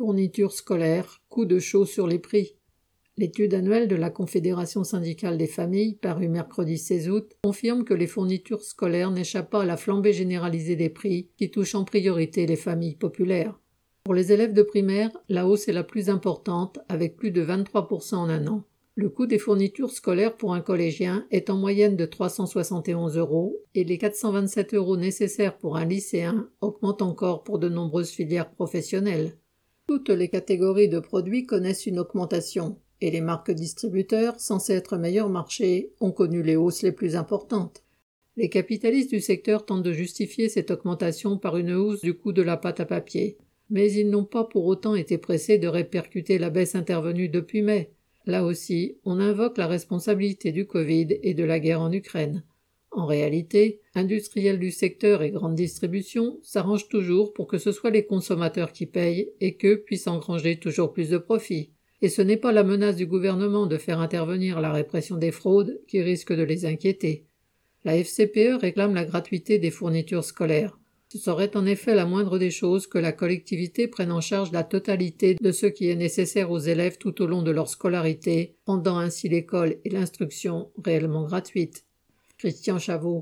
Fournitures scolaires, coup de chaud sur les prix. L'étude annuelle de la Confédération syndicale des familles, parue mercredi 16 août, confirme que les fournitures scolaires n'échappent pas à la flambée généralisée des prix qui touche en priorité les familles populaires. Pour les élèves de primaire, la hausse est la plus importante, avec plus de 23% en un an. Le coût des fournitures scolaires pour un collégien est en moyenne de 371 euros et les 427 euros nécessaires pour un lycéen augmentent encore pour de nombreuses filières professionnelles. Toutes les catégories de produits connaissent une augmentation, et les marques distributeurs, censées être meilleurs marchés, ont connu les hausses les plus importantes. Les capitalistes du secteur tentent de justifier cette augmentation par une hausse du coût de la pâte à papier, mais ils n'ont pas pour autant été pressés de répercuter la baisse intervenue depuis mai. Là aussi, on invoque la responsabilité du Covid et de la guerre en Ukraine. En réalité, industriels du secteur et grande distribution s'arrangent toujours pour que ce soit les consommateurs qui payent et qu'eux puissent engranger toujours plus de profits. Et ce n'est pas la menace du gouvernement de faire intervenir la répression des fraudes qui risque de les inquiéter. La FCPE réclame la gratuité des fournitures scolaires. Ce serait en effet la moindre des choses que la collectivité prenne en charge la totalité de ce qui est nécessaire aux élèves tout au long de leur scolarité, rendant ainsi l'école et l'instruction réellement gratuites. Christian Chavot